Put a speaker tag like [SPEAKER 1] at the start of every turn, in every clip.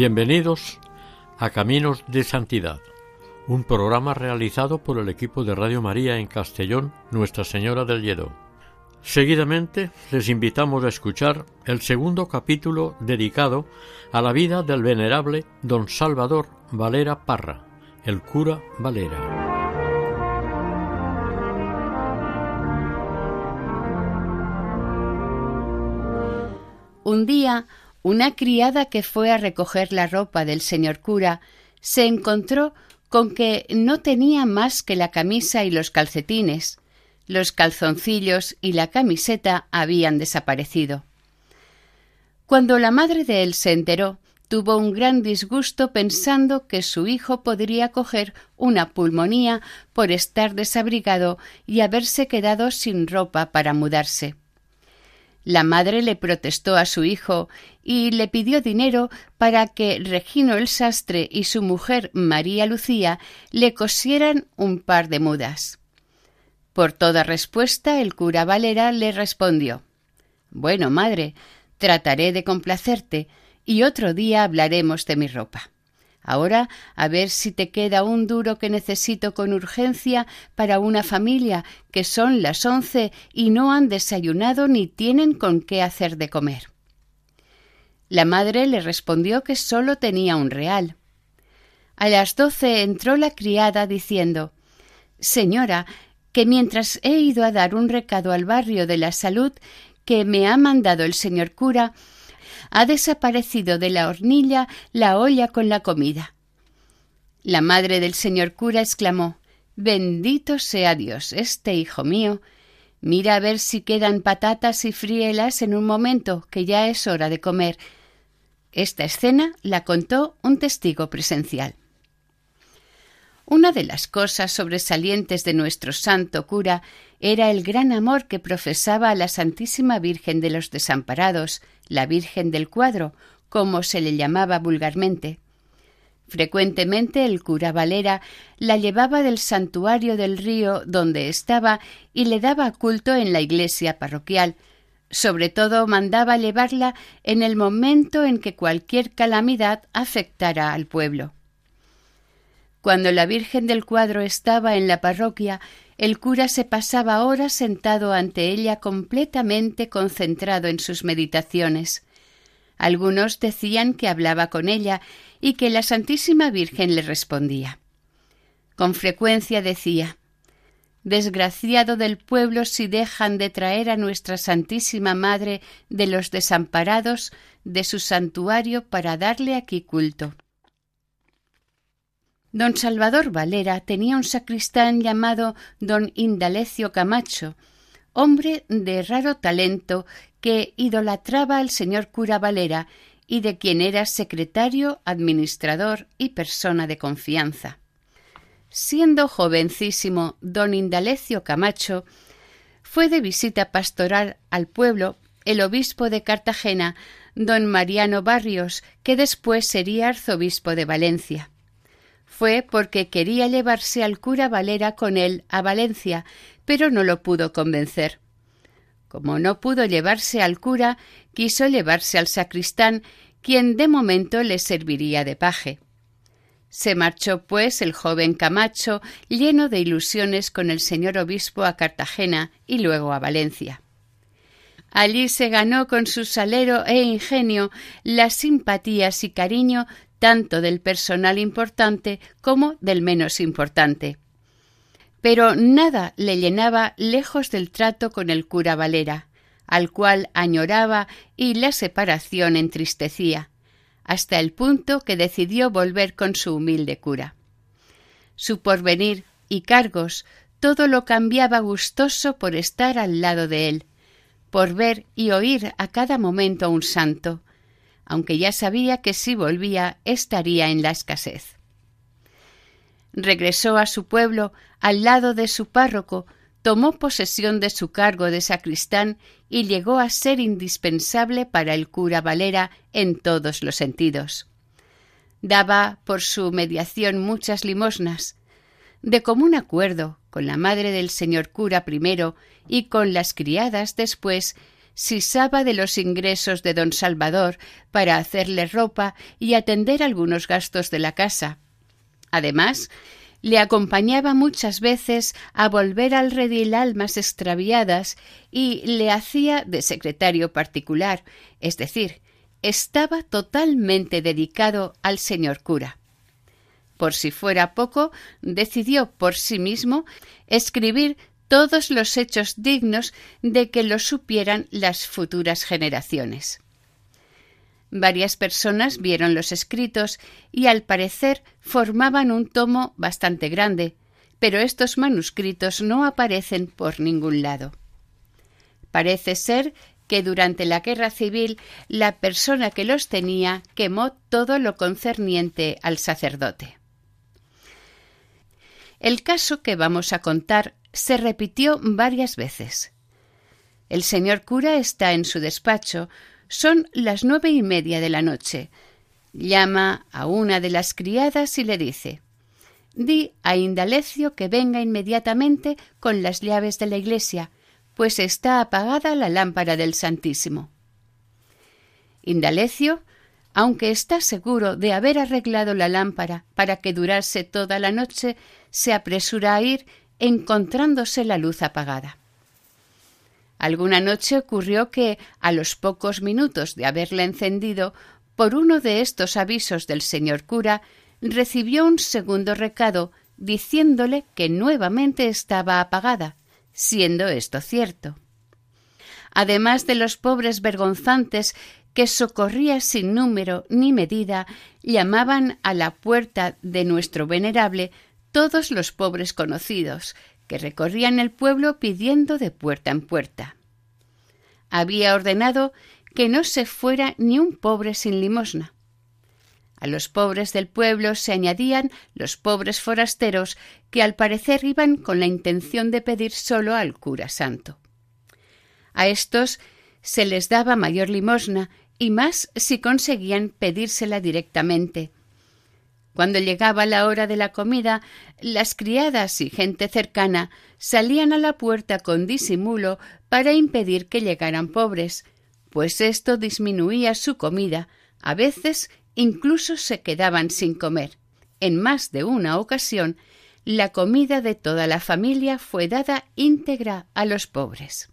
[SPEAKER 1] Bienvenidos a Caminos de Santidad, un programa realizado por el equipo de Radio María en Castellón, Nuestra Señora del Lledó. Seguidamente les invitamos a escuchar el segundo capítulo dedicado a la vida del venerable don Salvador Valera Parra, el cura Valera.
[SPEAKER 2] Un día una criada que fue a recoger la ropa del señor cura se encontró con que no tenía más que la camisa y los calcetines. Los calzoncillos y la camiseta habían desaparecido. Cuando la madre de él se enteró, tuvo un gran disgusto pensando que su hijo podría coger una pulmonía por estar desabrigado y haberse quedado sin ropa para mudarse. La madre le protestó a su hijo y le pidió dinero para que Regino el sastre y su mujer María Lucía le cosieran un par de mudas. Por toda respuesta el cura Valera le respondió Bueno, madre, trataré de complacerte y otro día hablaremos de mi ropa. Ahora a ver si te queda un duro que necesito con urgencia para una familia que son las once y no han desayunado ni tienen con qué hacer de comer. La madre le respondió que sólo tenía un real. A las doce entró la criada diciendo Señora, que mientras he ido a dar un recado al barrio de la salud que me ha mandado el señor cura, ha desaparecido de la hornilla la olla con la comida. La madre del señor cura exclamó Bendito sea Dios, este hijo mío. Mira a ver si quedan patatas y frielas en un momento, que ya es hora de comer. Esta escena la contó un testigo presencial. Una de las cosas sobresalientes de nuestro santo cura era el gran amor que profesaba a la Santísima Virgen de los Desamparados, la Virgen del Cuadro, como se le llamaba vulgarmente. Frecuentemente el cura Valera la llevaba del santuario del río donde estaba y le daba culto en la iglesia parroquial. Sobre todo mandaba llevarla en el momento en que cualquier calamidad afectara al pueblo. Cuando la Virgen del Cuadro estaba en la parroquia, el cura se pasaba horas sentado ante ella completamente concentrado en sus meditaciones. Algunos decían que hablaba con ella y que la Santísima Virgen le respondía. Con frecuencia decía Desgraciado del pueblo si dejan de traer a nuestra Santísima Madre de los desamparados de su santuario para darle aquí culto. Don Salvador Valera tenía un sacristán llamado don Indalecio Camacho, hombre de raro talento que idolatraba al señor cura Valera y de quien era secretario, administrador y persona de confianza. Siendo jovencísimo, don Indalecio Camacho fue de visita pastoral al pueblo el obispo de Cartagena, don Mariano Barrios, que después sería arzobispo de Valencia fue porque quería llevarse al cura Valera con él a Valencia, pero no lo pudo convencer. Como no pudo llevarse al cura, quiso llevarse al sacristán, quien de momento le serviría de paje. Se marchó, pues, el joven Camacho, lleno de ilusiones con el señor obispo a Cartagena y luego a Valencia. Allí se ganó con su salero e ingenio las simpatías y cariño tanto del personal importante como del menos importante. Pero nada le llenaba lejos del trato con el cura Valera, al cual añoraba y la separación entristecía, hasta el punto que decidió volver con su humilde cura. Su porvenir y cargos, todo lo cambiaba gustoso por estar al lado de él, por ver y oír a cada momento a un santo, aunque ya sabía que si volvía estaría en la escasez. Regresó a su pueblo al lado de su párroco, tomó posesión de su cargo de sacristán y llegó a ser indispensable para el cura Valera en todos los sentidos. Daba por su mediación muchas limosnas. De común acuerdo con la madre del señor cura primero y con las criadas después, sisaba de los ingresos de don Salvador para hacerle ropa y atender algunos gastos de la casa. Además, le acompañaba muchas veces a volver al redil almas extraviadas y le hacía de secretario particular, es decir, estaba totalmente dedicado al señor cura. Por si fuera poco, decidió por sí mismo escribir todos los hechos dignos de que lo supieran las futuras generaciones. Varias personas vieron los escritos y al parecer formaban un tomo bastante grande, pero estos manuscritos no aparecen por ningún lado. Parece ser que durante la guerra civil la persona que los tenía quemó todo lo concerniente al sacerdote. El caso que vamos a contar se repitió varias veces. El señor cura está en su despacho son las nueve y media de la noche. Llama a una de las criadas y le dice Di a Indalecio que venga inmediatamente con las llaves de la iglesia, pues está apagada la lámpara del Santísimo. Indalecio, aunque está seguro de haber arreglado la lámpara para que durase toda la noche, se apresura a ir encontrándose la luz apagada. Alguna noche ocurrió que, a los pocos minutos de haberla encendido, por uno de estos avisos del señor cura, recibió un segundo recado diciéndole que nuevamente estaba apagada, siendo esto cierto. Además de los pobres vergonzantes que socorría sin número ni medida, llamaban a la puerta de nuestro venerable todos los pobres conocidos, que recorrían el pueblo pidiendo de puerta en puerta. Había ordenado que no se fuera ni un pobre sin limosna. A los pobres del pueblo se añadían los pobres forasteros que al parecer iban con la intención de pedir solo al cura santo. A estos se les daba mayor limosna y más si conseguían pedírsela directamente, cuando llegaba la hora de la comida, las criadas y gente cercana salían a la puerta con disimulo para impedir que llegaran pobres, pues esto disminuía su comida, a veces incluso se quedaban sin comer. En más de una ocasión, la comida de toda la familia fue dada íntegra a los pobres.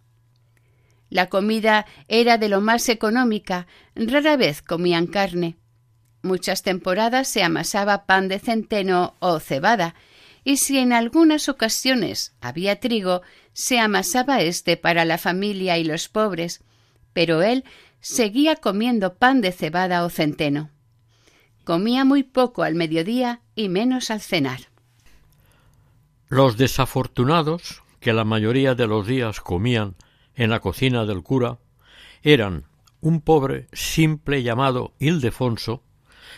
[SPEAKER 2] La comida era de lo más económica, rara vez comían carne. Muchas temporadas se amasaba pan de centeno o cebada, y si en algunas ocasiones había trigo, se amasaba éste para la familia y los pobres, pero él seguía comiendo pan de cebada o centeno. Comía muy poco al mediodía y menos al cenar.
[SPEAKER 1] Los desafortunados, que la mayoría de los días comían en la cocina del cura, eran un pobre simple llamado Ildefonso,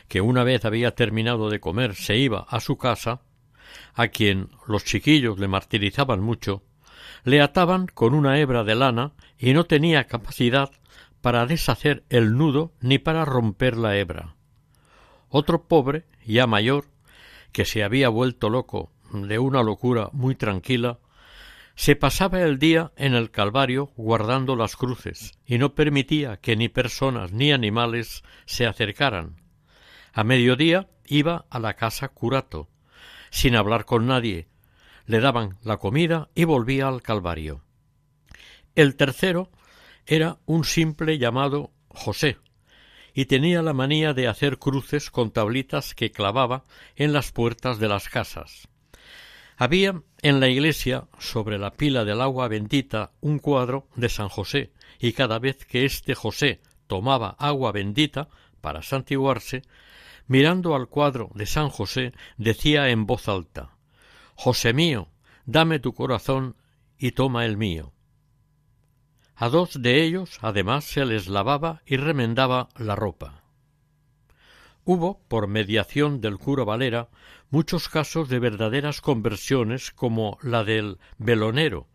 [SPEAKER 1] que una vez había terminado de comer se iba a su casa, a quien los chiquillos le martirizaban mucho, le ataban con una hebra de lana y no tenía capacidad para deshacer el nudo ni para romper la hebra. Otro pobre, ya mayor, que se había vuelto loco de una locura muy tranquila, se pasaba el día en el Calvario guardando las cruces y no permitía que ni personas ni animales se acercaran, a mediodía iba a la casa curato, sin hablar con nadie, le daban la comida y volvía al Calvario. El tercero era un simple llamado José, y tenía la manía de hacer cruces con tablitas que clavaba en las puertas de las casas. Había en la iglesia, sobre la pila del agua bendita, un cuadro de San José, y cada vez que este José tomaba agua bendita para santiguarse, mirando al cuadro de San José, decía en voz alta José mío, dame tu corazón y toma el mío. A dos de ellos, además, se les lavaba y remendaba la ropa. Hubo, por mediación del cura Valera, muchos casos de verdaderas conversiones como la del velonero,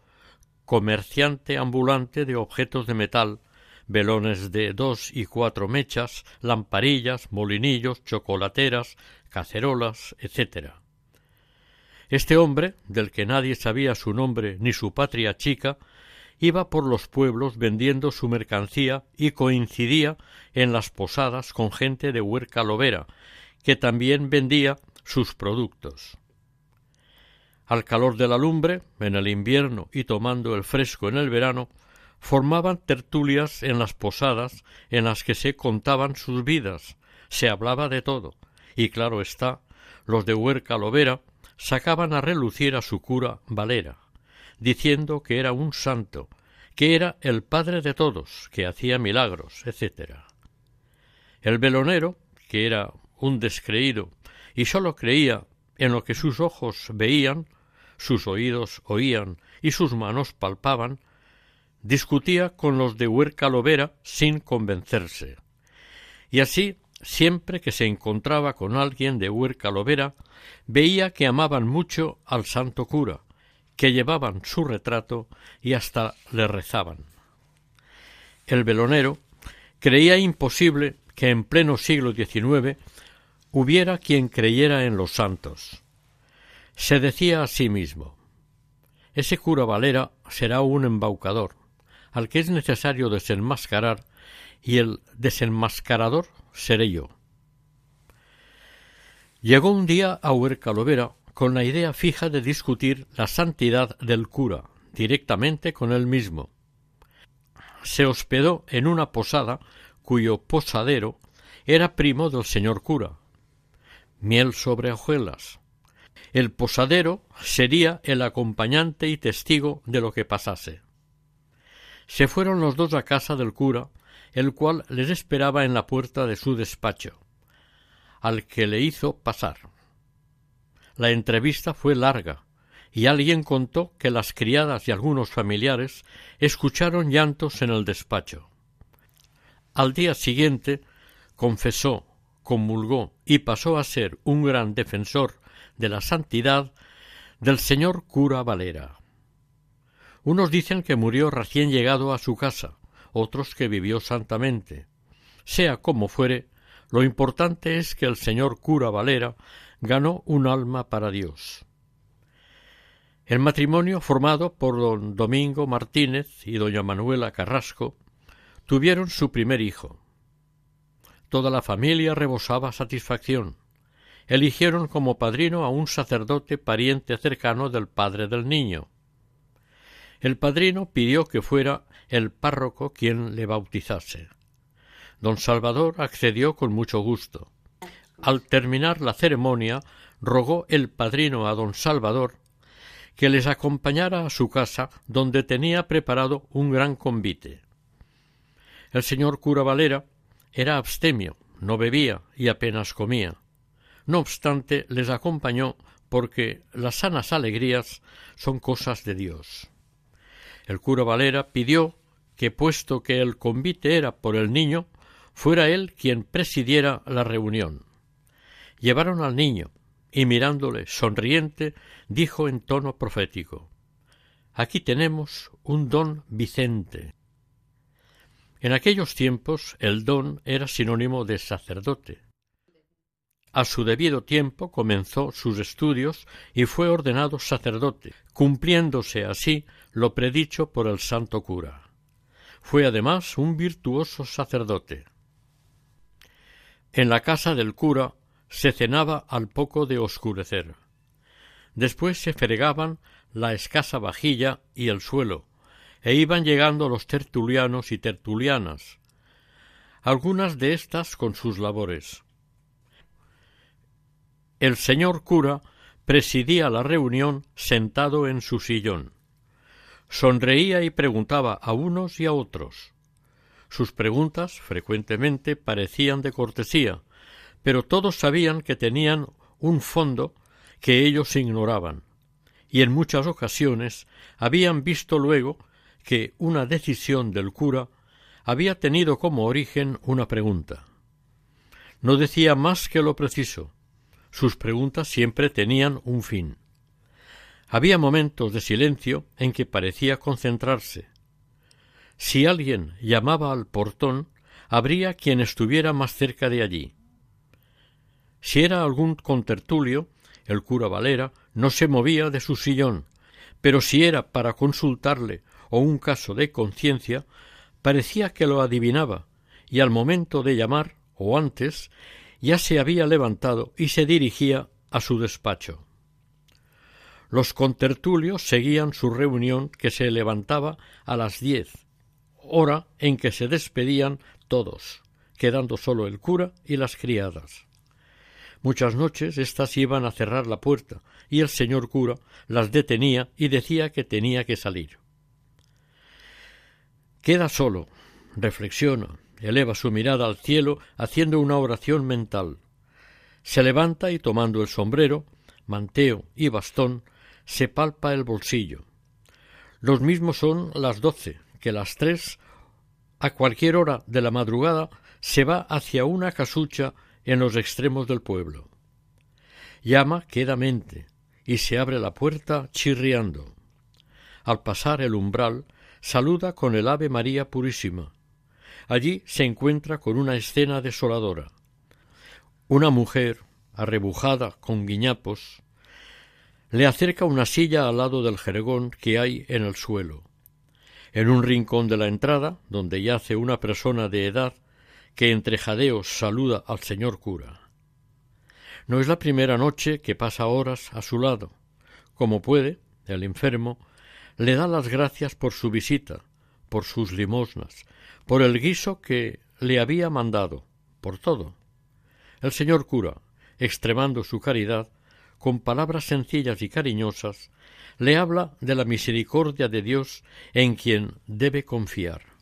[SPEAKER 1] comerciante ambulante de objetos de metal, velones de dos y cuatro mechas, lamparillas, molinillos, chocolateras, cacerolas, etc. Este hombre, del que nadie sabía su nombre ni su patria chica, iba por los pueblos vendiendo su mercancía y coincidía en las posadas con gente de Huerca Lovera, que también vendía sus productos. Al calor de la lumbre, en el invierno y tomando el fresco en el verano, formaban tertulias en las posadas en las que se contaban sus vidas, se hablaba de todo, y claro está, los de Huerca Lovera sacaban a relucir a su cura Valera, diciendo que era un santo, que era el padre de todos, que hacía milagros, etc. El velonero, que era un descreído y sólo creía en lo que sus ojos veían, sus oídos oían y sus manos palpaban, discutía con los de Huerca Lovera sin convencerse. Y así, siempre que se encontraba con alguien de Huerca Lovera, veía que amaban mucho al santo cura, que llevaban su retrato y hasta le rezaban. El velonero creía imposible que en pleno siglo XIX hubiera quien creyera en los santos. Se decía a sí mismo ese cura Valera será un embaucador, al que es necesario desenmascarar, y el desenmascarador seré yo. Llegó un día a Huercalovera con la idea fija de discutir la santidad del cura directamente con él mismo. Se hospedó en una posada cuyo posadero era primo del señor cura. Miel sobre hojuelas. El posadero sería el acompañante y testigo de lo que pasase. Se fueron los dos a casa del cura, el cual les esperaba en la puerta de su despacho, al que le hizo pasar. La entrevista fue larga, y alguien contó que las criadas y algunos familiares escucharon llantos en el despacho. Al día siguiente confesó, comulgó y pasó a ser un gran defensor de la santidad del señor cura Valera. Unos dicen que murió recién llegado a su casa, otros que vivió santamente. Sea como fuere, lo importante es que el señor cura Valera ganó un alma para Dios. El matrimonio formado por don Domingo Martínez y doña Manuela Carrasco tuvieron su primer hijo. Toda la familia rebosaba satisfacción. Eligieron como padrino a un sacerdote pariente cercano del padre del niño. El padrino pidió que fuera el párroco quien le bautizase. Don Salvador accedió con mucho gusto. Al terminar la ceremonia, rogó el padrino a don Salvador que les acompañara a su casa, donde tenía preparado un gran convite. El señor cura Valera era abstemio, no bebía y apenas comía. No obstante, les acompañó porque las sanas alegrías son cosas de Dios. El cura Valera pidió que, puesto que el convite era por el niño, fuera él quien presidiera la reunión. Llevaron al niño, y mirándole sonriente, dijo en tono profético Aquí tenemos un don Vicente. En aquellos tiempos el don era sinónimo de sacerdote. A su debido tiempo comenzó sus estudios y fue ordenado sacerdote, cumpliéndose así lo predicho por el santo cura. Fue además un virtuoso sacerdote. En la casa del cura se cenaba al poco de oscurecer. Después se fregaban la escasa vajilla y el suelo, e iban llegando los tertulianos y tertulianas, algunas de éstas con sus labores. El señor cura presidía la reunión sentado en su sillón. Sonreía y preguntaba a unos y a otros. Sus preguntas frecuentemente parecían de cortesía, pero todos sabían que tenían un fondo que ellos ignoraban, y en muchas ocasiones habían visto luego que una decisión del cura había tenido como origen una pregunta. No decía más que lo preciso. Sus preguntas siempre tenían un fin. Había momentos de silencio en que parecía concentrarse. Si alguien llamaba al portón, habría quien estuviera más cerca de allí. Si era algún contertulio, el cura Valera no se movía de su sillón, pero si era para consultarle o un caso de conciencia, parecía que lo adivinaba, y al momento de llamar, o antes, ya se había levantado y se dirigía a su despacho. Los contertulios seguían su reunión que se levantaba a las diez, hora en que se despedían todos, quedando solo el cura y las criadas. Muchas noches éstas iban a cerrar la puerta y el señor cura las detenía y decía que tenía que salir. Queda solo, reflexiona, eleva su mirada al cielo haciendo una oración mental. Se levanta y tomando el sombrero, manteo y bastón, se palpa el bolsillo. Los mismos son las doce, que las tres, a cualquier hora de la madrugada, se va hacia una casucha en los extremos del pueblo. Llama quedamente y se abre la puerta chirriando. Al pasar el umbral, saluda con el Ave María Purísima. Allí se encuentra con una escena desoladora. Una mujer, arrebujada con guiñapos, le acerca una silla al lado del jergón que hay en el suelo. En un rincón de la entrada, donde yace una persona de edad, que entre jadeos saluda al señor cura. No es la primera noche que pasa horas a su lado. Como puede, el enfermo le da las gracias por su visita, por sus limosnas, por el guiso que le había mandado, por todo. El señor cura, extremando su caridad, con palabras sencillas y cariñosas, le habla de la misericordia de Dios en quien debe confiar.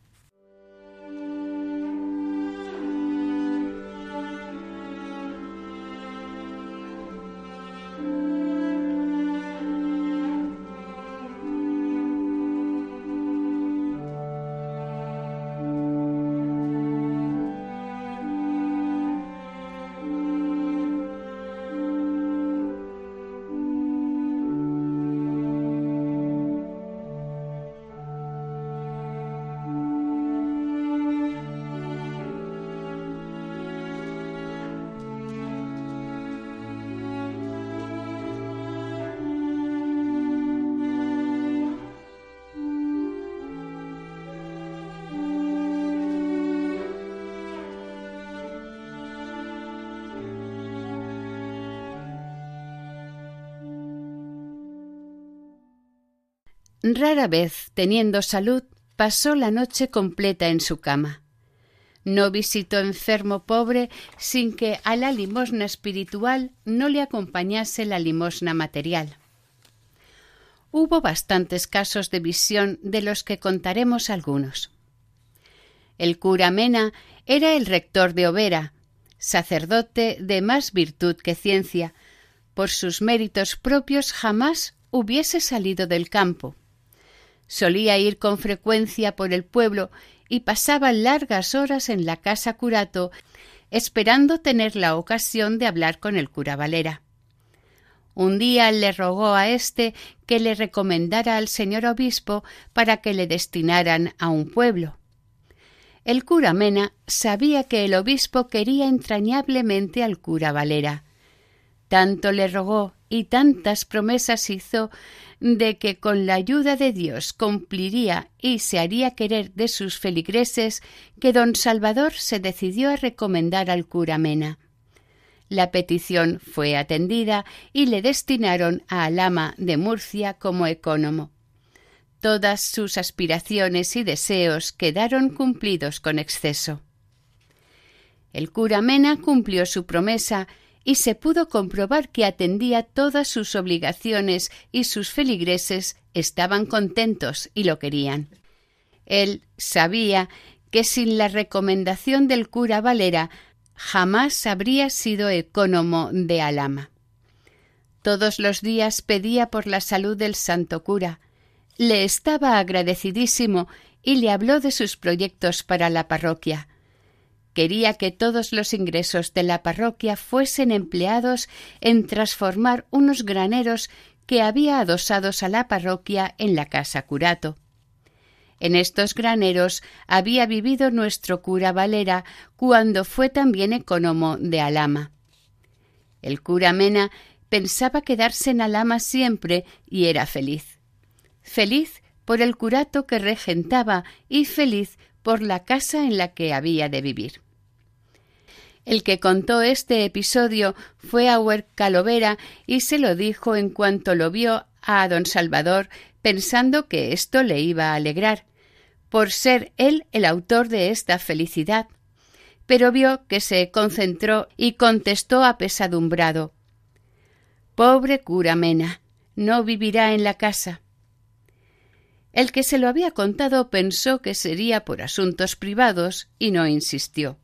[SPEAKER 2] Vez, teniendo salud, pasó la noche completa en su cama. No visitó enfermo pobre sin que a la limosna espiritual no le acompañase la limosna material. Hubo bastantes casos de visión de los que contaremos algunos. El cura Mena era el rector de Overa, sacerdote de más virtud que ciencia. Por sus méritos propios jamás hubiese salido del campo Solía ir con frecuencia por el pueblo y pasaba largas horas en la casa curato esperando tener la ocasión de hablar con el cura Valera. Un día le rogó a éste que le recomendara al señor obispo para que le destinaran a un pueblo. El cura Mena sabía que el obispo quería entrañablemente al cura Valera. Tanto le rogó y tantas promesas hizo de que con la ayuda de Dios cumpliría y se haría querer de sus feligreses que don Salvador se decidió a recomendar al cura Mena. La petición fue atendida y le destinaron a Alama de Murcia como ecónomo. Todas sus aspiraciones y deseos quedaron cumplidos con exceso. El cura Mena cumplió su promesa y se pudo comprobar que atendía todas sus obligaciones y sus feligreses estaban contentos y lo querían. Él sabía que sin la recomendación del cura Valera jamás habría sido ecónomo de Alama. Todos los días pedía por la salud del santo cura. Le estaba agradecidísimo y le habló de sus proyectos para la parroquia. Quería que todos los ingresos de la parroquia fuesen empleados en transformar unos graneros que había adosados a la parroquia en la casa curato. En estos graneros había vivido nuestro cura Valera cuando fue también economo de Alama. El cura Mena pensaba quedarse en Alama siempre y era feliz. Feliz por el curato que regentaba y feliz por la casa en la que había de vivir. El que contó este episodio fue a Calovera y se lo dijo en cuanto lo vio a don Salvador, pensando que esto le iba a alegrar, por ser él el autor de esta felicidad. Pero vio que se concentró y contestó apesadumbrado Pobre cura Mena, no vivirá en la casa. El que se lo había contado pensó que sería por asuntos privados y no insistió.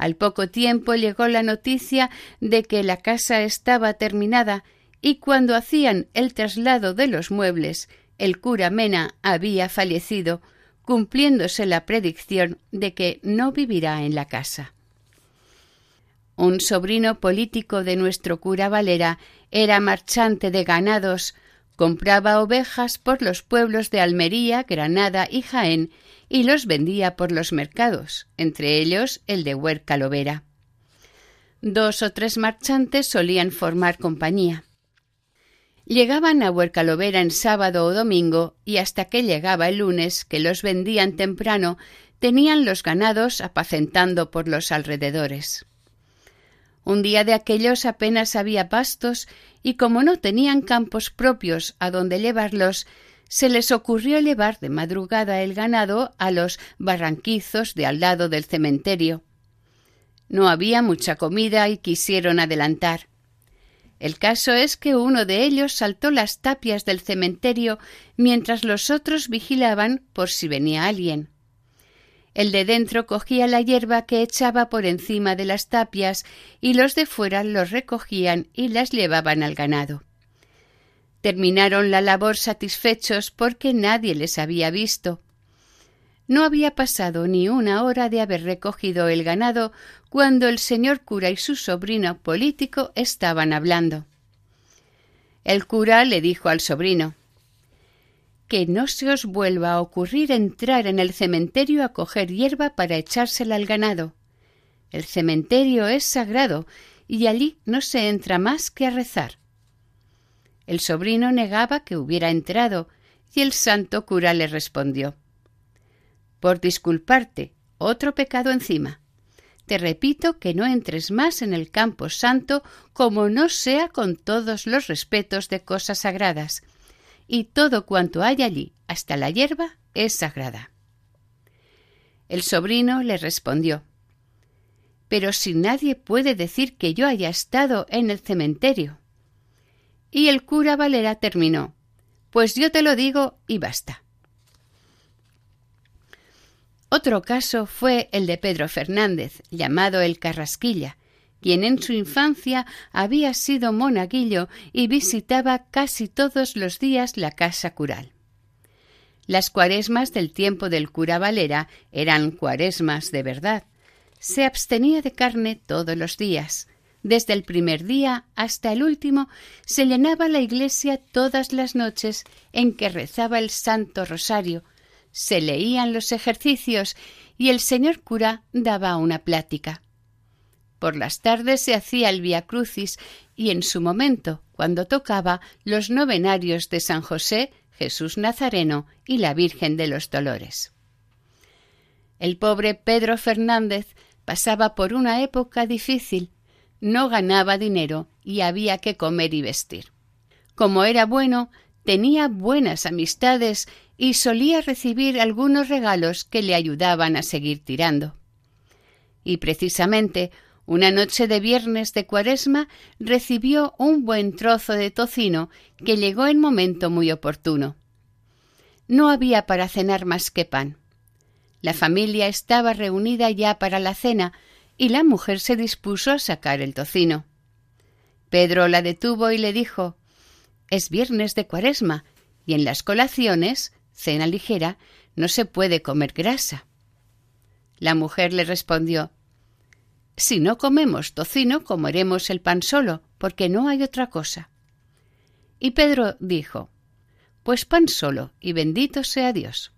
[SPEAKER 2] Al poco tiempo llegó la noticia de que la casa estaba terminada y cuando hacían el traslado de los muebles, el cura Mena había fallecido, cumpliéndose la predicción de que no vivirá en la casa. Un sobrino político de nuestro cura Valera era marchante de ganados, compraba ovejas por los pueblos de Almería, Granada y Jaén y los vendía por los mercados, entre ellos el de Huercalovera. Dos o tres marchantes solían formar compañía. Llegaban a Huercalovera en sábado o domingo y hasta que llegaba el lunes, que los vendían temprano, tenían los ganados apacentando por los alrededores. Un día de aquellos apenas había pastos y como no tenían campos propios a donde llevarlos, se les ocurrió llevar de madrugada el ganado a los barranquizos de al lado del cementerio. No había mucha comida y quisieron adelantar. El caso es que uno de ellos saltó las tapias del cementerio mientras los otros vigilaban por si venía alguien. El de dentro cogía la hierba que echaba por encima de las tapias y los de fuera los recogían y las llevaban al ganado. Terminaron la labor satisfechos porque nadie les había visto. No había pasado ni una hora de haber recogido el ganado cuando el señor cura y su sobrino político estaban hablando. El cura le dijo al sobrino que no se os vuelva a ocurrir entrar en el cementerio a coger hierba para echársela al ganado. El cementerio es sagrado y allí no se entra más que a rezar. El sobrino negaba que hubiera entrado, y el santo cura le respondió Por disculparte, otro pecado encima. Te repito que no entres más en el campo santo como no sea con todos los respetos de cosas sagradas, y todo cuanto hay allí, hasta la hierba, es sagrada. El sobrino le respondió Pero si nadie puede decir que yo haya estado en el cementerio. Y el cura Valera terminó. Pues yo te lo digo y basta. Otro caso fue el de Pedro Fernández, llamado el Carrasquilla, quien en su infancia había sido monaguillo y visitaba casi todos los días la casa cural. Las cuaresmas del tiempo del cura Valera eran cuaresmas de verdad. Se abstenía de carne todos los días, desde el primer día hasta el último se llenaba la iglesia todas las noches en que rezaba el Santo Rosario, se leían los ejercicios y el señor cura daba una plática. Por las tardes se hacía el Via Crucis y en su momento, cuando tocaba, los novenarios de San José, Jesús Nazareno y la Virgen de los Dolores. El pobre Pedro Fernández pasaba por una época difícil no ganaba dinero y había que comer y vestir. Como era bueno, tenía buenas amistades y solía recibir algunos regalos que le ayudaban a seguir tirando. Y precisamente una noche de viernes de cuaresma recibió un buen trozo de tocino que llegó en momento muy oportuno. No había para cenar más que pan. La familia estaba reunida ya para la cena, y la mujer se dispuso a sacar el tocino. Pedro la detuvo y le dijo Es viernes de cuaresma, y en las colaciones, cena ligera, no se puede comer grasa. La mujer le respondió Si no comemos tocino, comeremos el pan solo, porque no hay otra cosa. Y Pedro dijo Pues pan solo, y bendito sea Dios.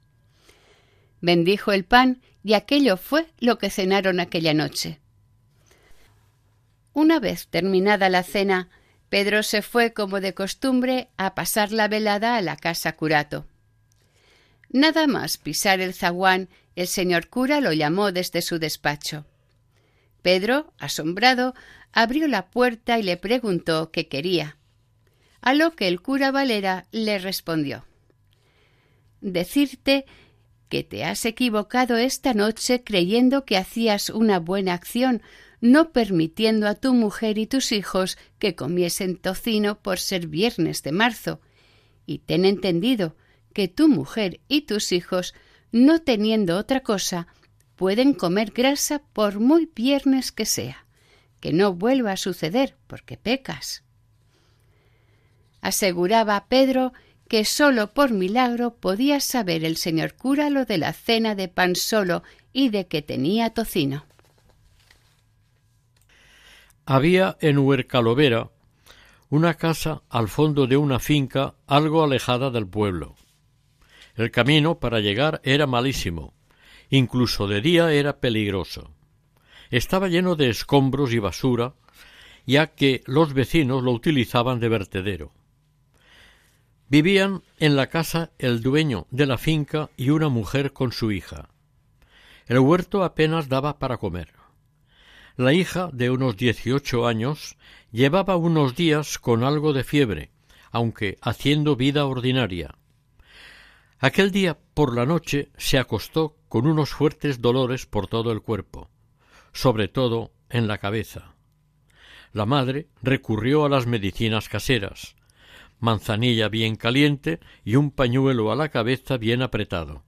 [SPEAKER 2] Bendijo el pan, y aquello fue lo que cenaron aquella noche. Una vez terminada la cena, Pedro se fue como de costumbre a pasar la velada a la casa curato. Nada más pisar el zaguán, el señor cura lo llamó desde su despacho. Pedro, asombrado, abrió la puerta y le preguntó qué quería. A lo que el cura Valera le respondió Decirte que te has equivocado esta noche creyendo que hacías una buena acción no permitiendo a tu mujer y tus hijos que comiesen tocino por ser viernes de marzo. Y ten entendido que tu mujer y tus hijos, no teniendo otra cosa, pueden comer grasa por muy viernes que sea. Que no vuelva a suceder, porque pecas. Aseguraba Pedro que sólo por milagro podía saber el señor cura lo de la cena de pan solo y de que tenía tocino.
[SPEAKER 1] Había en Huercalovera una casa al fondo de una finca algo alejada del pueblo. El camino para llegar era malísimo, incluso de día era peligroso. Estaba lleno de escombros y basura, ya que los vecinos lo utilizaban de vertedero. Vivían en la casa el dueño de la finca y una mujer con su hija. El huerto apenas daba para comer. La hija, de unos dieciocho años, llevaba unos días con algo de fiebre, aunque haciendo vida ordinaria. Aquel día por la noche se acostó con unos fuertes dolores por todo el cuerpo, sobre todo en la cabeza. La madre recurrió a las medicinas caseras, manzanilla bien caliente y un pañuelo a la cabeza bien apretado.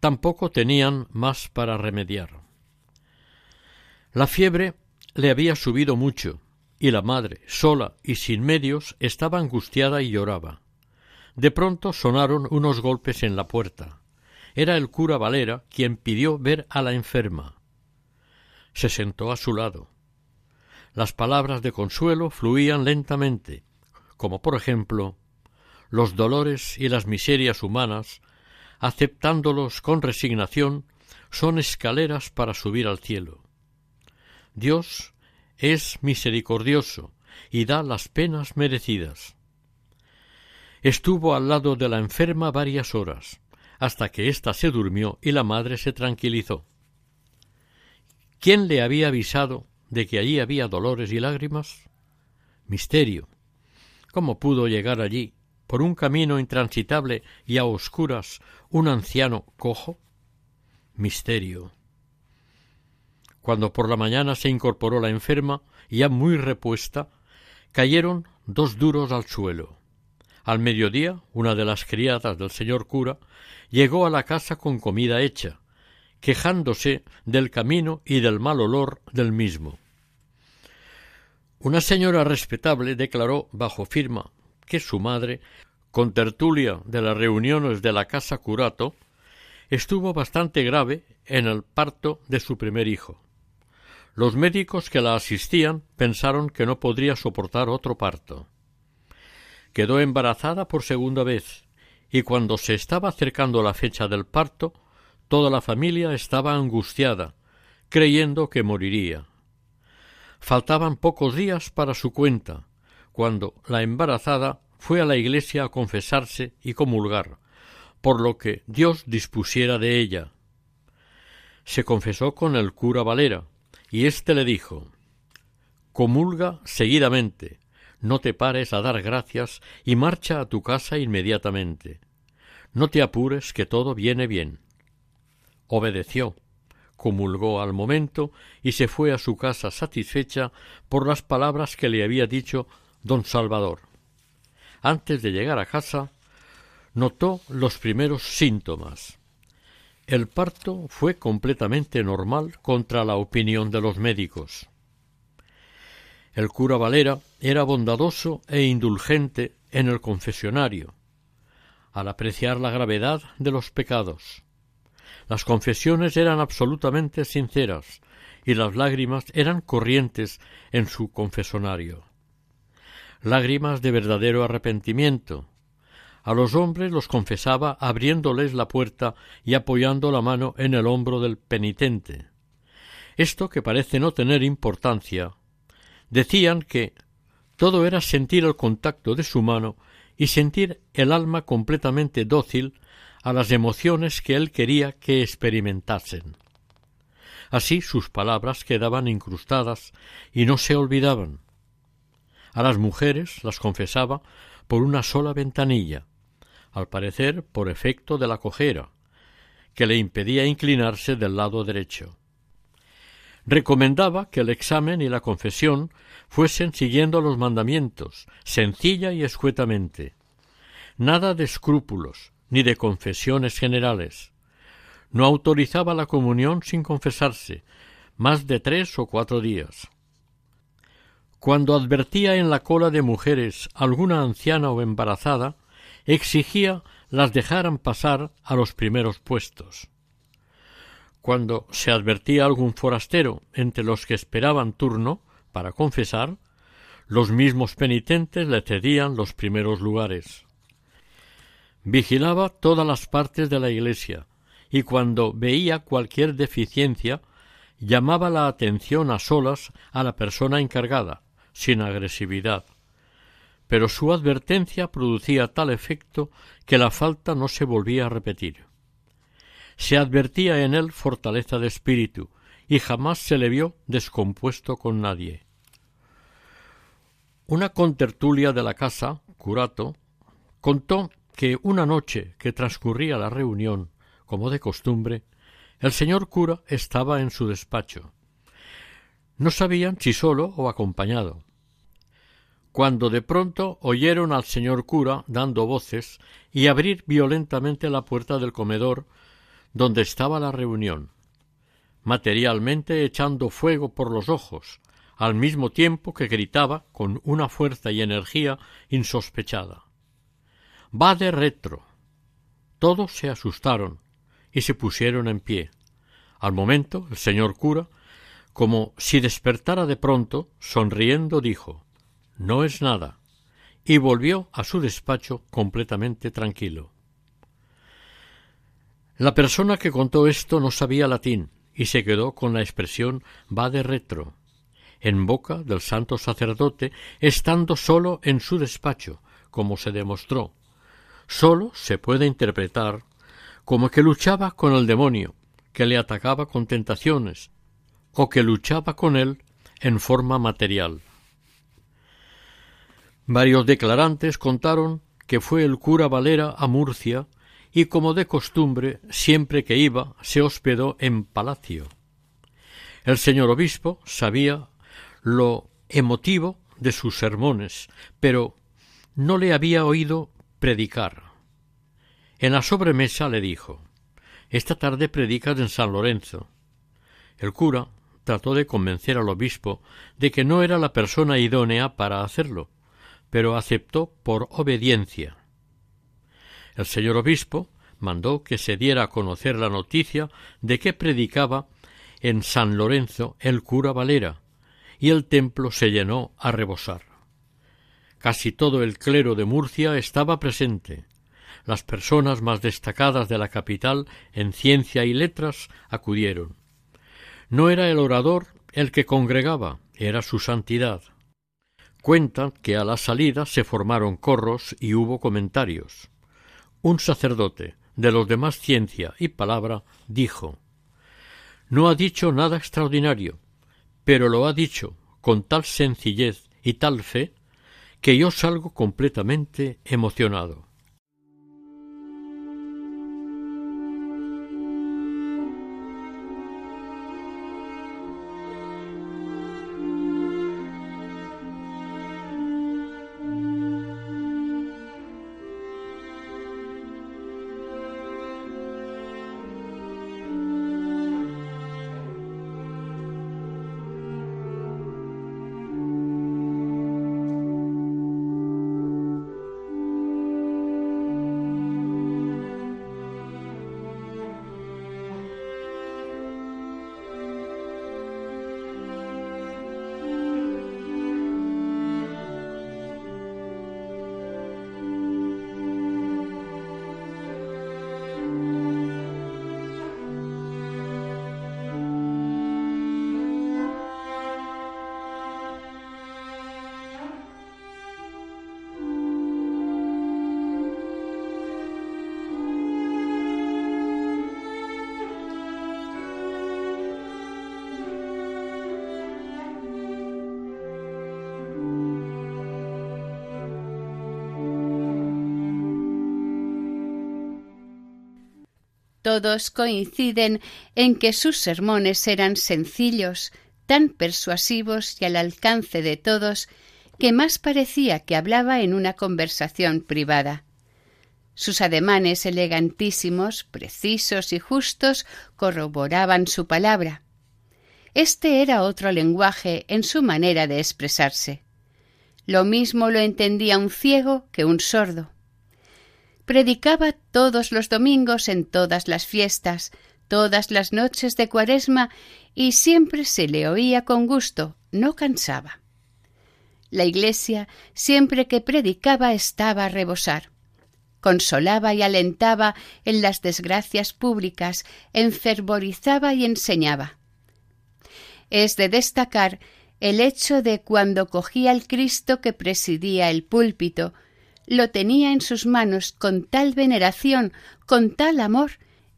[SPEAKER 1] Tampoco tenían más para remediar. La fiebre le había subido mucho, y la madre, sola y sin medios, estaba angustiada y lloraba. De pronto sonaron unos golpes en la puerta. Era el cura Valera quien pidió ver a la enferma. Se sentó a su lado. Las palabras de consuelo fluían lentamente, como por ejemplo los dolores y las miserias humanas, aceptándolos con resignación, son escaleras para subir al cielo. Dios es misericordioso y da las penas merecidas. Estuvo al lado de la enferma varias horas, hasta que ésta se durmió y la madre se tranquilizó. ¿Quién le había avisado de que allí había dolores y lágrimas? Misterio. ¿Cómo pudo llegar allí, por un camino intransitable y a oscuras, un anciano cojo? Misterio. Cuando por la mañana se incorporó la enferma, ya muy repuesta, cayeron dos duros al suelo. Al mediodía, una de las criadas del señor cura llegó a la casa con comida hecha, quejándose del camino y del mal olor del mismo. Una señora respetable declaró bajo firma que su madre, con tertulia de las reuniones de la casa curato, estuvo bastante grave en el parto de su primer hijo. Los médicos que la asistían pensaron que no podría soportar otro parto. Quedó embarazada por segunda vez, y cuando se estaba acercando la fecha del parto, toda la familia estaba angustiada, creyendo que moriría. Faltaban pocos días para su cuenta, cuando la embarazada fue a la iglesia a confesarse y comulgar, por lo que Dios dispusiera de ella. Se confesó con el cura Valera, y éste le dijo Comulga seguidamente, no te pares a dar gracias y marcha a tu casa inmediatamente. No te apures que todo viene bien. Obedeció, comulgó al momento y se fue a su casa satisfecha por las palabras que le había dicho don Salvador. Antes de llegar a casa, notó los primeros síntomas. El parto fue completamente normal contra la opinión de los médicos. El cura Valera era bondadoso e indulgente en el confesionario, al apreciar la gravedad de los pecados. Las confesiones eran absolutamente sinceras y las lágrimas eran corrientes en su confesonario. Lágrimas de verdadero arrepentimiento. A los hombres los confesaba abriéndoles la puerta y apoyando la mano en el hombro del penitente. Esto, que parece no tener importancia, decían que todo era sentir el contacto de su mano y sentir el alma completamente dócil a las emociones que él quería que experimentasen. Así sus palabras quedaban incrustadas y no se olvidaban. A las mujeres las confesaba por una sola ventanilla, al parecer por efecto de la cojera, que le impedía inclinarse del lado derecho. Recomendaba que el examen y la confesión fuesen siguiendo los mandamientos, sencilla y escuetamente. Nada de escrúpulos, ni de confesiones generales. No autorizaba la comunión sin confesarse, más de tres o cuatro días. Cuando advertía en la cola de mujeres alguna anciana o embarazada, exigía las dejaran pasar a los primeros puestos. Cuando se advertía algún forastero entre los que esperaban turno, para confesar, los mismos penitentes le cedían los primeros lugares. Vigilaba todas las partes de la iglesia, y cuando veía cualquier deficiencia, llamaba la atención a solas a la persona encargada, sin agresividad. Pero su advertencia producía tal efecto que la falta no se volvía a repetir. Se advertía en él fortaleza de espíritu, y jamás se le vio descompuesto con nadie. Una contertulia de la casa, curato, contó que una noche que transcurría la reunión, como de costumbre, el señor cura estaba en su despacho. No sabían si solo o acompañado. Cuando de pronto oyeron al señor cura dando voces y abrir violentamente la puerta del comedor donde estaba la reunión materialmente echando fuego por los ojos, al mismo tiempo que gritaba con una fuerza y energía insospechada. Va de retro. Todos se asustaron y se pusieron en pie. Al momento el señor cura, como si despertara de pronto, sonriendo dijo No es nada, y volvió a su despacho completamente tranquilo. La persona que contó esto no sabía latín, y se quedó con la expresión va de retro en boca del santo sacerdote, estando solo en su despacho, como se demostró. Solo se puede interpretar como que luchaba con el demonio, que le atacaba con tentaciones, o que luchaba con él en forma material. Varios declarantes contaron que fue el cura Valera a Murcia y como de costumbre siempre que iba se hospedó en palacio. El señor obispo sabía lo emotivo de sus sermones, pero no le había oído predicar. En la sobremesa le dijo Esta tarde predicas en San Lorenzo. El cura trató de convencer al obispo de que no era la persona idónea para hacerlo, pero aceptó por obediencia. El señor obispo mandó que se diera a conocer la noticia de que predicaba en San Lorenzo el cura Valera, y el templo se llenó a rebosar. Casi todo el clero de Murcia estaba presente. Las personas más destacadas de la capital en ciencia y letras acudieron. No era el orador el que congregaba, era su santidad. Cuentan que a la salida se formaron corros y hubo comentarios. Un sacerdote, de los demás ciencia y palabra, dijo No ha dicho nada extraordinario, pero lo ha dicho con tal sencillez y tal fe que yo salgo completamente emocionado.
[SPEAKER 2] Todos coinciden en que sus sermones eran sencillos, tan persuasivos y al alcance de todos, que más parecía que hablaba en una conversación privada. Sus ademanes elegantísimos, precisos y justos corroboraban su palabra. Este era otro lenguaje en su manera de expresarse. Lo mismo lo entendía un ciego que un sordo. Predicaba todos los domingos en todas las fiestas, todas las noches de cuaresma, y siempre se le oía con gusto, no cansaba. La iglesia, siempre que predicaba, estaba a rebosar. Consolaba y alentaba en las desgracias públicas, enfervorizaba y enseñaba. Es de destacar el hecho de cuando cogía el Cristo que presidía el púlpito, lo tenía en sus manos con tal veneración, con tal amor,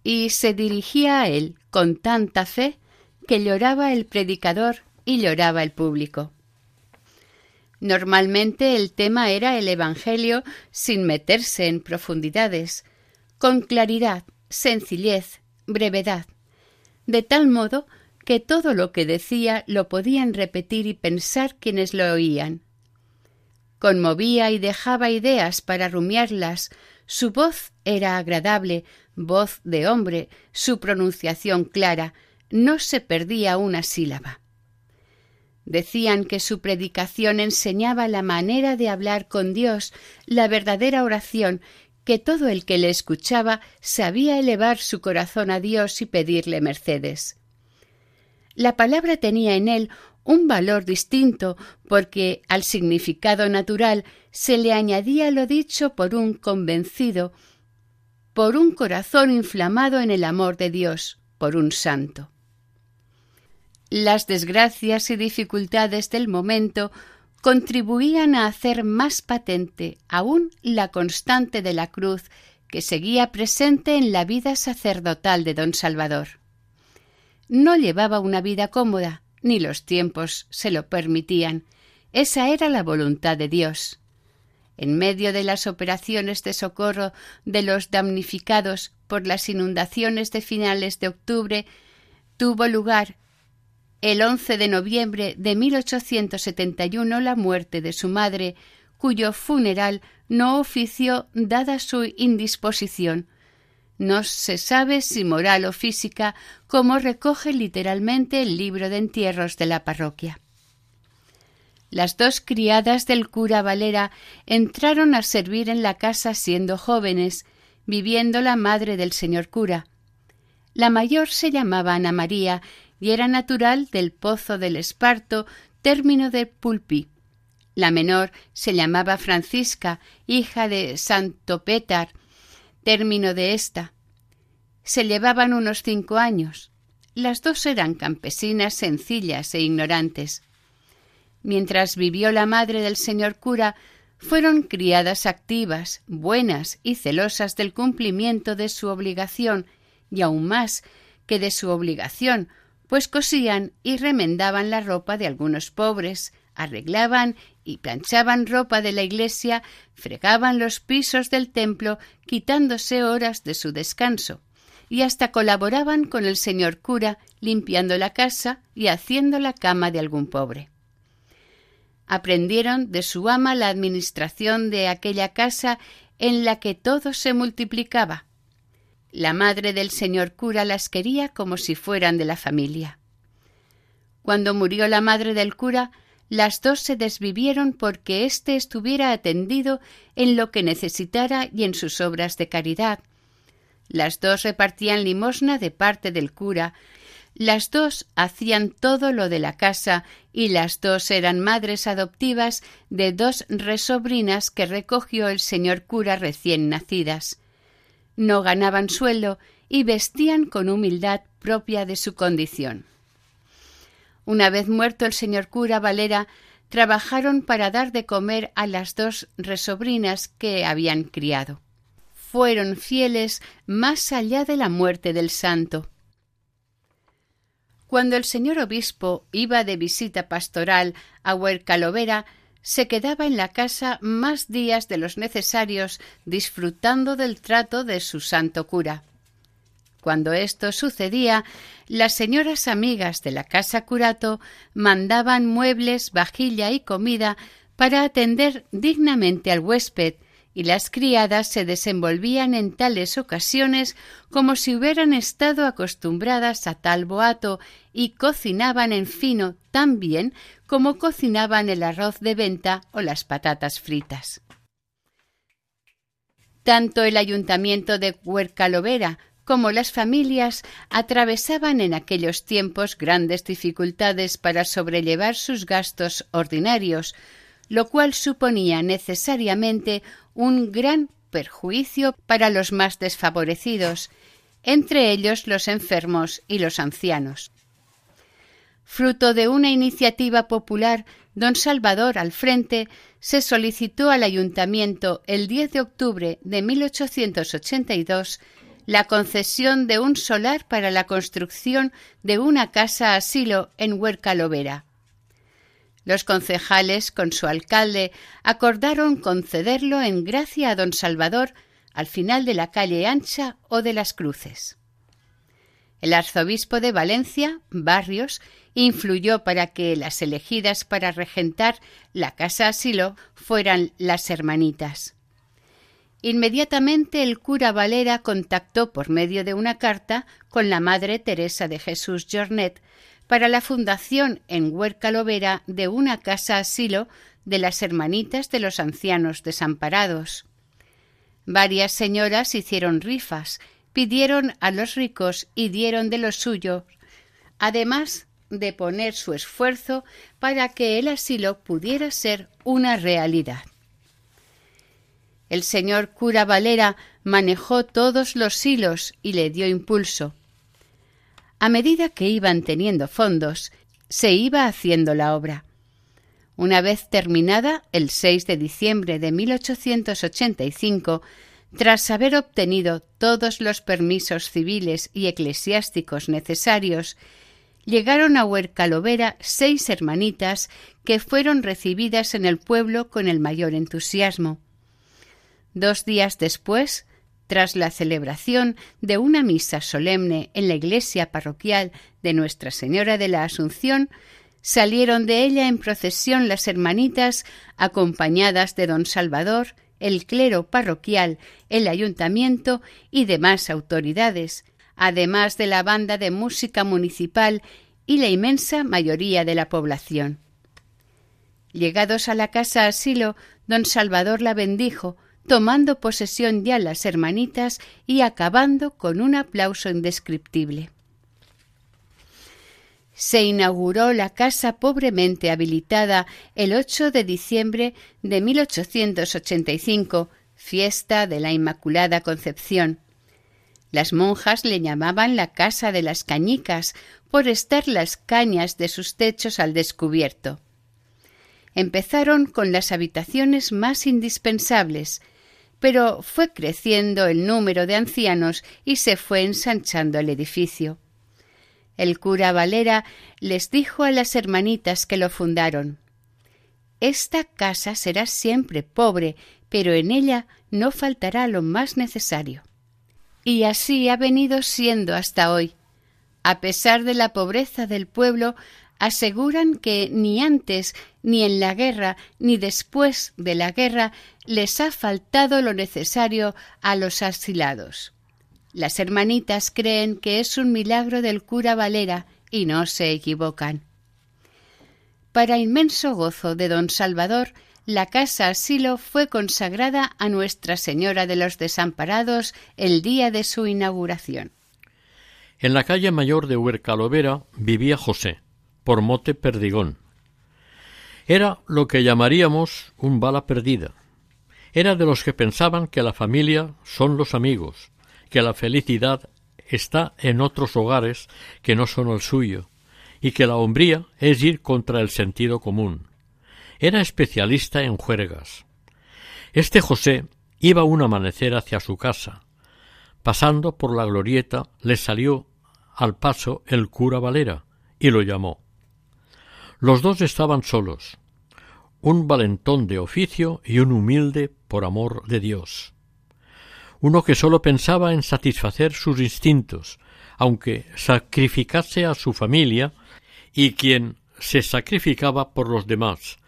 [SPEAKER 2] y se dirigía a él con tanta fe, que lloraba el predicador y lloraba el público. Normalmente el tema era el Evangelio sin meterse en profundidades, con claridad, sencillez, brevedad, de tal modo que todo lo que decía lo podían repetir y pensar quienes lo oían conmovía y dejaba ideas para rumiarlas. Su voz era agradable, voz de hombre, su pronunciación clara, no se perdía una sílaba. Decían que su predicación enseñaba la manera de hablar con Dios, la verdadera oración, que todo el que le escuchaba sabía elevar su corazón a Dios y pedirle mercedes. La palabra tenía en él un valor distinto porque al significado natural se le añadía lo dicho por un convencido, por un corazón inflamado en el amor de Dios, por un santo. Las desgracias y dificultades del momento contribuían a hacer más patente aún la constante de la cruz que seguía presente en la vida sacerdotal de don Salvador. No llevaba una vida cómoda, ni los tiempos se lo permitían. Esa era la voluntad de Dios. En medio de las operaciones de socorro de los damnificados por las inundaciones de finales de octubre, tuvo lugar el 11 de noviembre de 1871 la muerte de su madre, cuyo funeral no ofició dada su indisposición, no se sabe si moral o física, como recoge literalmente el libro de entierros de la parroquia. Las dos criadas del cura Valera entraron a servir en la casa siendo jóvenes, viviendo la madre del señor cura. La mayor se llamaba Ana María y era natural del Pozo del Esparto, término de Pulpí. La menor se llamaba Francisca, hija de Santo Pétar, término de ésta. Se llevaban unos cinco años. Las dos eran campesinas sencillas e ignorantes. Mientras vivió la madre del señor cura, fueron criadas activas, buenas y celosas del cumplimiento de su obligación, y aun más que de su obligación, pues cosían y remendaban la ropa de algunos pobres, arreglaban y planchaban ropa de la iglesia, fregaban los pisos del templo, quitándose horas de su descanso, y hasta colaboraban con el señor cura, limpiando la casa y haciendo la cama de algún pobre. Aprendieron de su ama la administración de aquella casa en la que todo se multiplicaba. La madre del señor cura las quería como si fueran de la familia. Cuando murió la madre del cura, las dos se desvivieron porque éste estuviera atendido en lo que necesitara y en sus obras de caridad. Las dos repartían limosna de parte del cura, las dos hacían todo lo de la casa y las dos eran madres adoptivas de dos resobrinas que recogió el señor cura recién nacidas. No ganaban sueldo y vestían con humildad propia de su condición. Una vez muerto el señor cura Valera, trabajaron para dar de comer a las dos resobrinas que habían criado. Fueron fieles más allá de la muerte del santo. Cuando el señor obispo iba de visita pastoral a Huercalovera, se quedaba en la casa más días de los necesarios disfrutando del trato de su santo cura. Cuando esto sucedía, las señoras amigas de la casa curato mandaban muebles, vajilla y comida para atender dignamente al huésped, y las criadas se desenvolvían en tales ocasiones como si hubieran estado acostumbradas a tal boato y cocinaban en fino tan bien como cocinaban el arroz de venta o las patatas fritas. Tanto el ayuntamiento de Huercalovera como las familias atravesaban en aquellos tiempos grandes dificultades para sobrellevar sus gastos ordinarios, lo cual suponía necesariamente un gran perjuicio para los más desfavorecidos, entre ellos los enfermos y los ancianos. Fruto de una iniciativa popular, don Salvador al frente se solicitó al ayuntamiento el 10 de octubre de 1882 la concesión de un solar para la construcción de una casa asilo en Huerca Lovera. Los concejales, con su alcalde, acordaron concederlo en gracia a don Salvador al final de la calle ancha o de las cruces. El arzobispo de Valencia, Barrios, influyó para que las elegidas para regentar la casa asilo fueran las hermanitas. Inmediatamente el cura Valera contactó por medio de una carta con la Madre Teresa de Jesús Jornet para la fundación en Huerca Lovera de una casa asilo de las hermanitas de los ancianos desamparados. Varias señoras hicieron rifas, pidieron a los ricos y dieron de lo suyo, además de poner su esfuerzo para que el asilo pudiera ser una realidad. El señor cura Valera manejó todos los hilos y le dio impulso. A medida que iban teniendo fondos, se iba haciendo la obra. Una vez terminada, el 6 de diciembre de 1885, tras haber obtenido todos los permisos civiles y eclesiásticos necesarios, llegaron a Huercalovera seis hermanitas que fueron recibidas en el pueblo con el mayor entusiasmo. Dos días después, tras la celebración de una misa solemne en la iglesia parroquial de Nuestra Señora de la Asunción, salieron de ella en procesión las hermanitas acompañadas de don Salvador, el clero parroquial, el ayuntamiento y demás autoridades, además de la banda de música municipal y la inmensa mayoría de la población. Llegados a la casa asilo, don Salvador la bendijo, tomando posesión ya las hermanitas y acabando con un aplauso indescriptible. Se inauguró la casa pobremente habilitada el 8 de diciembre de 1885, fiesta de la Inmaculada Concepción. Las monjas le llamaban la casa de las cañicas por estar las cañas de sus techos al descubierto. Empezaron con las habitaciones más indispensables, pero fue creciendo el número de ancianos y se fue ensanchando el edificio. El cura Valera les dijo a las hermanitas que lo fundaron Esta casa será siempre pobre, pero en ella no faltará lo más necesario. Y así ha venido siendo hasta hoy. A pesar de la pobreza del pueblo, aseguran que ni antes, ni en la guerra, ni después de la guerra les ha faltado lo necesario a los asilados. Las hermanitas creen que es un milagro del cura Valera y no se equivocan. Para inmenso gozo de don Salvador, la casa asilo fue consagrada a Nuestra Señora de los Desamparados el día de su inauguración.
[SPEAKER 1] En la calle mayor de Huercalovera vivía José, por mote Perdigón. Era lo que llamaríamos un bala perdida. Era de los que pensaban que la familia son los amigos, que la felicidad está en otros hogares que no son el suyo, y que la hombría es ir contra el sentido común. Era especialista en juergas. Este José iba un amanecer hacia su casa. Pasando por la glorieta le salió al paso el cura Valera y lo llamó. Los dos estaban solos, un valentón de oficio y un humilde por amor de Dios. uno que sólo pensaba en satisfacer sus instintos, aunque sacrificase a su familia, y quien se sacrificaba por los demás,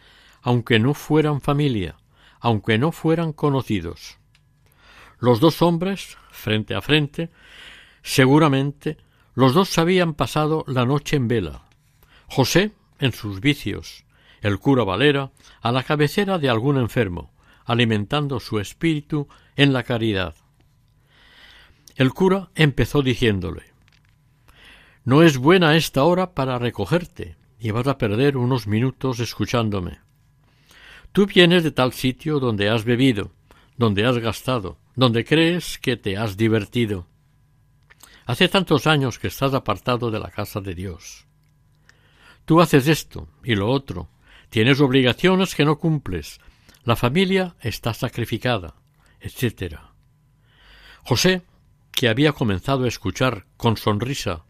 [SPEAKER 1] aunque no fueran familia, aunque no fueran conocidos. Los dos hombres, frente a frente, seguramente los dos habían pasado la noche en vela. José en sus vicios, el cura Valera a la cabecera de algún enfermo, alimentando su espíritu en la caridad. El cura empezó diciéndole No es buena esta hora para recogerte, y vas a perder unos minutos escuchándome. Tú vienes de tal sitio donde has bebido, donde has gastado, donde crees que te has divertido. Hace tantos años que estás apartado de la casa de Dios. Tú haces esto y lo otro, tienes obligaciones que no cumples, la familia está sacrificada, etc. José, que había comenzado a escuchar con sonrisa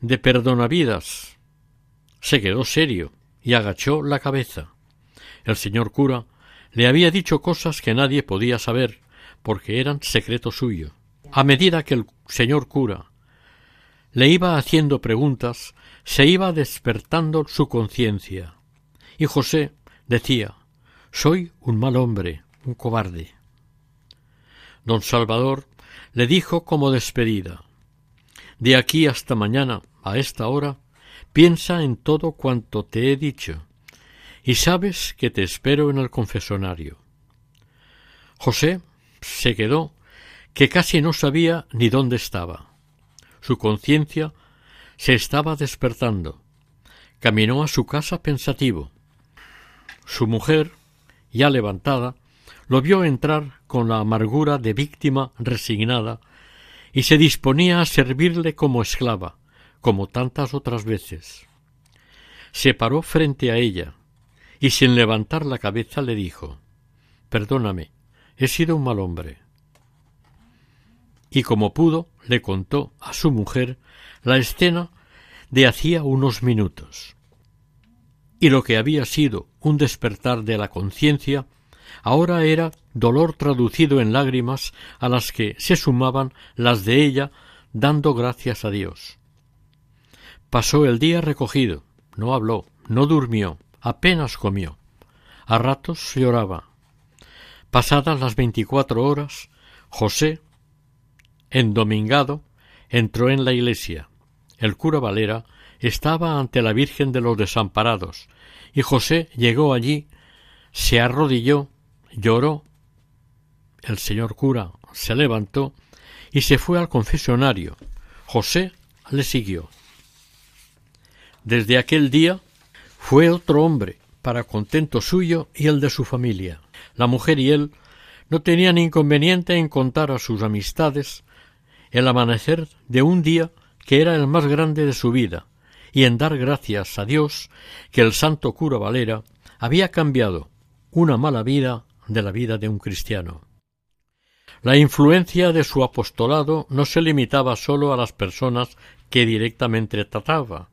[SPEAKER 1] de perdonavidas, se quedó serio y agachó la cabeza. El señor cura le había dicho cosas que nadie podía saber, porque eran secreto suyo. A medida que el señor cura le iba haciendo preguntas, se iba despertando su conciencia. Y José decía Soy un mal hombre, un cobarde. Don Salvador le dijo como despedida De aquí hasta mañana, a esta hora, piensa en todo cuanto te he dicho, y sabes que te espero en el confesonario. José se quedó que casi no sabía ni dónde estaba. Su conciencia se estaba despertando. Caminó a su casa pensativo. Su mujer, ya levantada, lo vio entrar con la amargura de víctima resignada y se disponía a servirle como esclava, como tantas otras veces. Se paró frente a ella, y sin levantar la cabeza le dijo Perdóname, he sido un mal hombre. Y como pudo, le contó a su mujer la escena de hacía unos minutos. Y lo que había sido un despertar de la conciencia, ahora era dolor traducido en lágrimas a las que se sumaban las de ella dando gracias a Dios. Pasó el día recogido, no habló, no durmió, apenas comió. A ratos lloraba. Pasadas las veinticuatro horas, José, endomingado, entró en la iglesia. El cura Valera estaba ante la Virgen de los Desamparados, y José llegó allí, se arrodilló, lloró. El señor cura se levantó y se fue al confesionario. José le siguió. Desde aquel día fue otro hombre, para contento suyo y el de su familia. La mujer y él no tenían inconveniente en contar a sus amistades el amanecer de un día que era el más grande de su vida, y en dar gracias a Dios que el santo cura Valera había cambiado una mala vida de la vida de un cristiano. La influencia de su apostolado no se limitaba sólo a las personas que directamente trataba,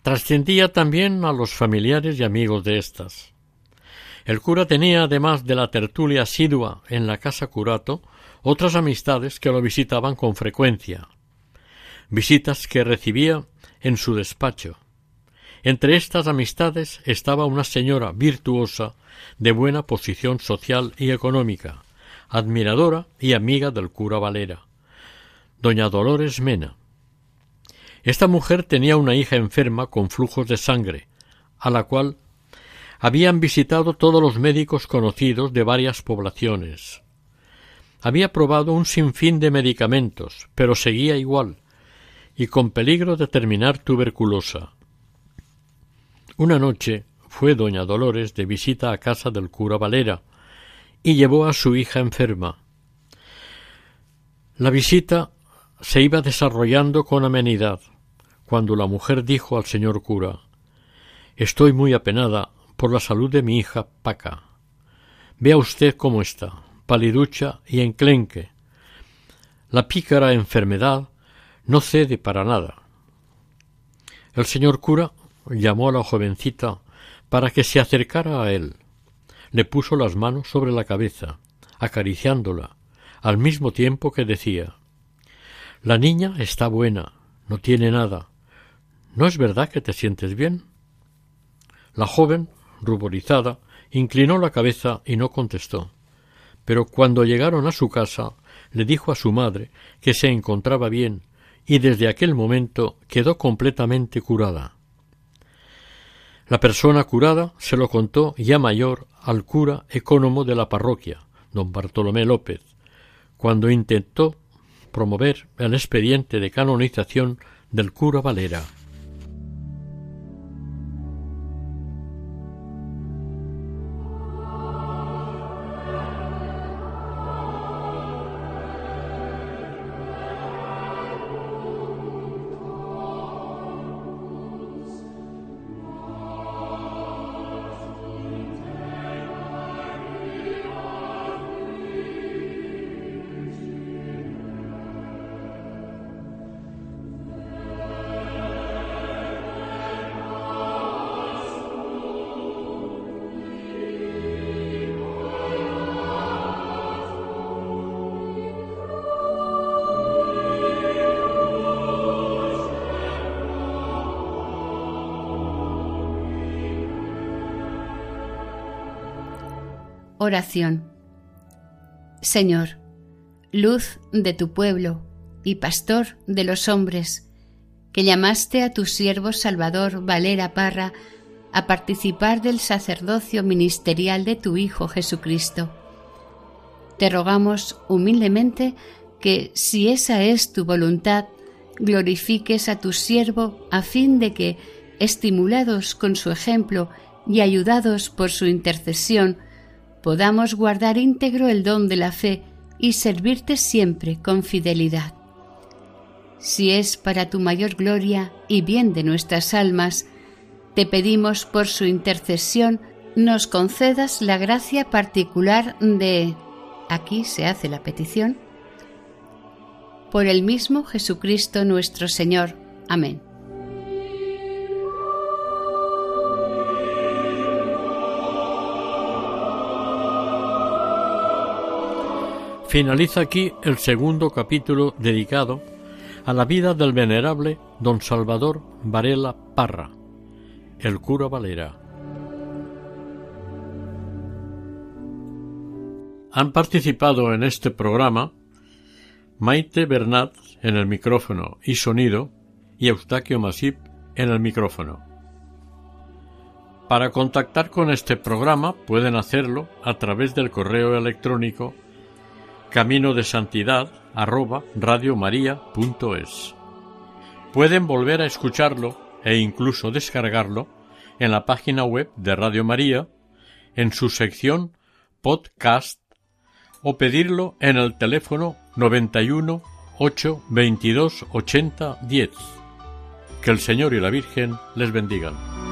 [SPEAKER 1] trascendía también a los familiares y amigos de éstas. El cura tenía, además de la tertulia asidua en la casa curato, otras amistades que lo visitaban con frecuencia, visitas que recibía en su despacho. Entre estas amistades estaba una señora virtuosa de buena posición social y económica, admiradora y amiga del cura Valera, doña Dolores Mena, esta mujer tenía una hija enferma con flujos de sangre, a la cual habían visitado todos los médicos conocidos de varias poblaciones. Había probado un sinfín de medicamentos, pero seguía igual, y con peligro de terminar tuberculosa. Una noche fue doña Dolores de visita a casa del cura Valera y llevó a su hija enferma. La visita se iba desarrollando con amenidad cuando la mujer dijo al señor cura Estoy muy apenada por la salud de mi hija Paca. Vea usted cómo está, paliducha y enclenque. La pícara enfermedad no cede para nada. El señor cura llamó a la jovencita para que se acercara a él. Le puso las manos sobre la cabeza, acariciándola, al mismo tiempo que decía La niña está buena, no tiene nada. ¿No es verdad que te sientes bien? La joven, ruborizada, inclinó la cabeza y no contestó. Pero cuando llegaron a su casa, le dijo a su madre que se encontraba bien y desde aquel momento quedó completamente curada. La persona curada se lo contó ya mayor al cura ecónomo de la parroquia, don Bartolomé López, cuando intentó promover el expediente de canonización del cura Valera.
[SPEAKER 2] Oración. Señor, luz de tu pueblo y pastor de los hombres, que llamaste a tu siervo Salvador Valera Parra a participar del sacerdocio ministerial de tu Hijo Jesucristo. Te rogamos humildemente que, si esa es tu voluntad, glorifiques a tu siervo a fin de que, estimulados con su ejemplo y ayudados por su intercesión, podamos guardar íntegro el don de la fe y servirte siempre con fidelidad. Si es para tu mayor gloria y bien de nuestras almas, te pedimos por su intercesión nos concedas la gracia particular de... Aquí se hace la petición. Por el mismo Jesucristo nuestro Señor. Amén.
[SPEAKER 1] Finaliza aquí el segundo capítulo dedicado a la vida del venerable don Salvador Varela Parra, el cura Valera. Han participado en este programa Maite Bernat en el micrófono y sonido y Eustaquio Masip en el micrófono. Para contactar con este programa pueden hacerlo a través del correo electrónico camino de santidad. Pueden volver a escucharlo e incluso descargarlo en la página web de Radio María, en su sección podcast o pedirlo en el teléfono 91 8 22 80 10. Que el Señor y la Virgen les bendigan.